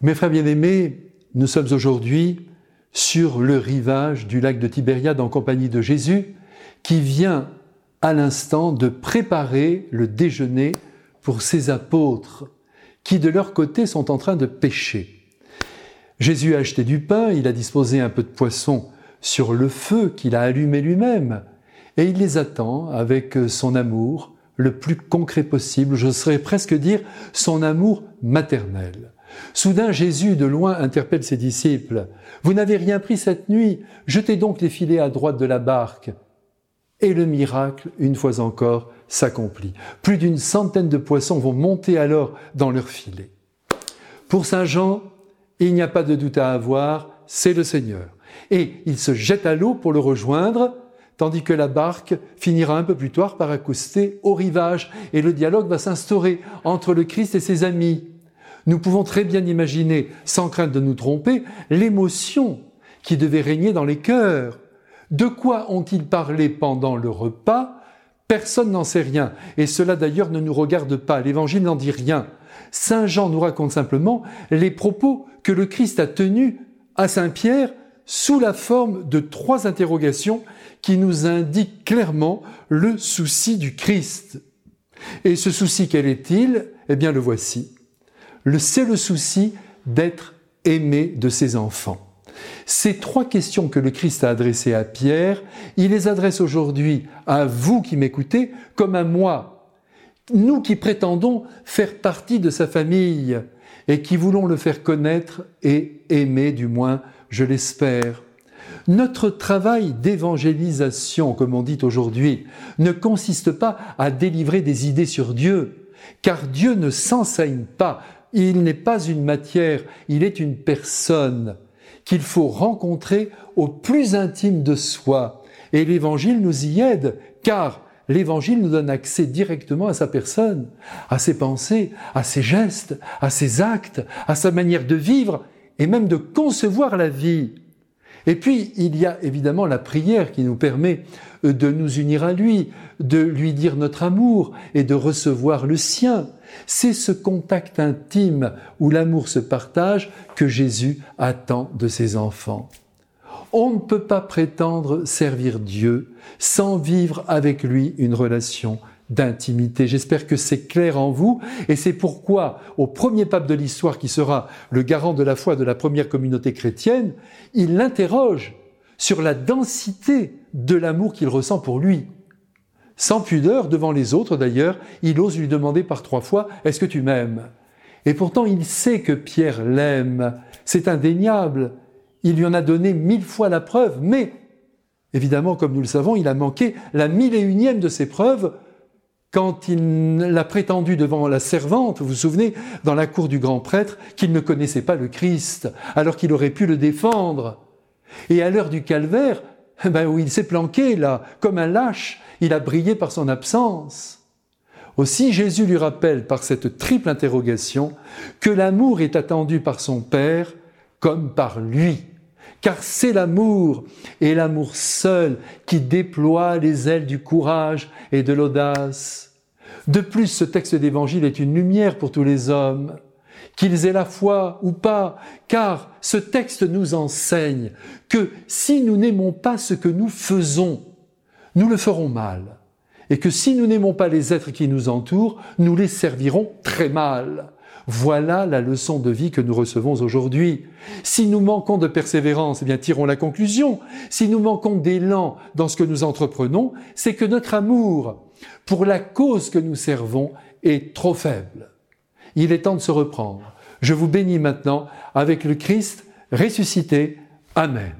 Mes frères bien-aimés, nous sommes aujourd'hui sur le rivage du lac de Tibériade en compagnie de Jésus qui vient à l'instant de préparer le déjeuner pour ses apôtres qui de leur côté sont en train de pêcher. Jésus a acheté du pain, il a disposé un peu de poisson sur le feu qu'il a allumé lui-même, et il les attend avec son amour le plus concret possible, je serais presque dire son amour maternel. Soudain Jésus de loin interpelle ses disciples. Vous n'avez rien pris cette nuit, jetez donc les filets à droite de la barque. Et le miracle, une fois encore, s'accomplit. Plus d'une centaine de poissons vont monter alors dans leurs filets. Pour Saint Jean, il n'y a pas de doute à avoir, c'est le Seigneur. Et il se jette à l'eau pour le rejoindre, tandis que la barque finira un peu plus tard par accoster au rivage, et le dialogue va s'instaurer entre le Christ et ses amis. Nous pouvons très bien imaginer, sans crainte de nous tromper, l'émotion qui devait régner dans les cœurs. De quoi ont-ils parlé pendant le repas? Personne n'en sait rien, et cela d'ailleurs ne nous regarde pas, l'Évangile n'en dit rien. Saint Jean nous raconte simplement les propos que le Christ a tenus à Saint Pierre sous la forme de trois interrogations qui nous indiquent clairement le souci du Christ. Et ce souci, quel est-il? Eh bien, le voici. C'est le souci d'être aimé de ses enfants. Ces trois questions que le Christ a adressées à Pierre, il les adresse aujourd'hui à vous qui m'écoutez comme à moi. Nous qui prétendons faire partie de sa famille et qui voulons le faire connaître et aimer, du moins, je l'espère. Notre travail d'évangélisation, comme on dit aujourd'hui, ne consiste pas à délivrer des idées sur Dieu, car Dieu ne s'enseigne pas, il n'est pas une matière, il est une personne qu'il faut rencontrer au plus intime de soi. Et l'Évangile nous y aide, car l'Évangile nous donne accès directement à sa personne, à ses pensées, à ses gestes, à ses actes, à sa manière de vivre et même de concevoir la vie. Et puis, il y a évidemment la prière qui nous permet de nous unir à lui, de lui dire notre amour et de recevoir le sien. C'est ce contact intime où l'amour se partage que Jésus attend de ses enfants. On ne peut pas prétendre servir Dieu sans vivre avec lui une relation d'intimité. J'espère que c'est clair en vous et c'est pourquoi au premier pape de l'histoire qui sera le garant de la foi de la première communauté chrétienne, il l'interroge sur la densité de l'amour qu'il ressent pour lui. Sans pudeur devant les autres d'ailleurs, il ose lui demander par trois fois ⁇ Est-ce que tu m'aimes ?⁇ Et pourtant il sait que Pierre l'aime, c'est indéniable, il lui en a donné mille fois la preuve, mais évidemment comme nous le savons, il a manqué la mille et unième de ses preuves quand il l'a prétendu devant la servante, vous vous souvenez, dans la cour du grand prêtre, qu'il ne connaissait pas le Christ, alors qu'il aurait pu le défendre. Et à l'heure du calvaire, ben où il s'est planqué là, comme un lâche, il a brillé par son absence. Aussi Jésus lui rappelle par cette triple interrogation que l'amour est attendu par son Père comme par lui car c'est l'amour, et l'amour seul, qui déploie les ailes du courage et de l'audace. De plus, ce texte d'évangile est une lumière pour tous les hommes, qu'ils aient la foi ou pas, car ce texte nous enseigne que si nous n'aimons pas ce que nous faisons, nous le ferons mal, et que si nous n'aimons pas les êtres qui nous entourent, nous les servirons très mal. Voilà la leçon de vie que nous recevons aujourd'hui. Si nous manquons de persévérance, eh bien tirons la conclusion. Si nous manquons d'élan dans ce que nous entreprenons, c'est que notre amour pour la cause que nous servons est trop faible. Il est temps de se reprendre. Je vous bénis maintenant avec le Christ ressuscité. Amen.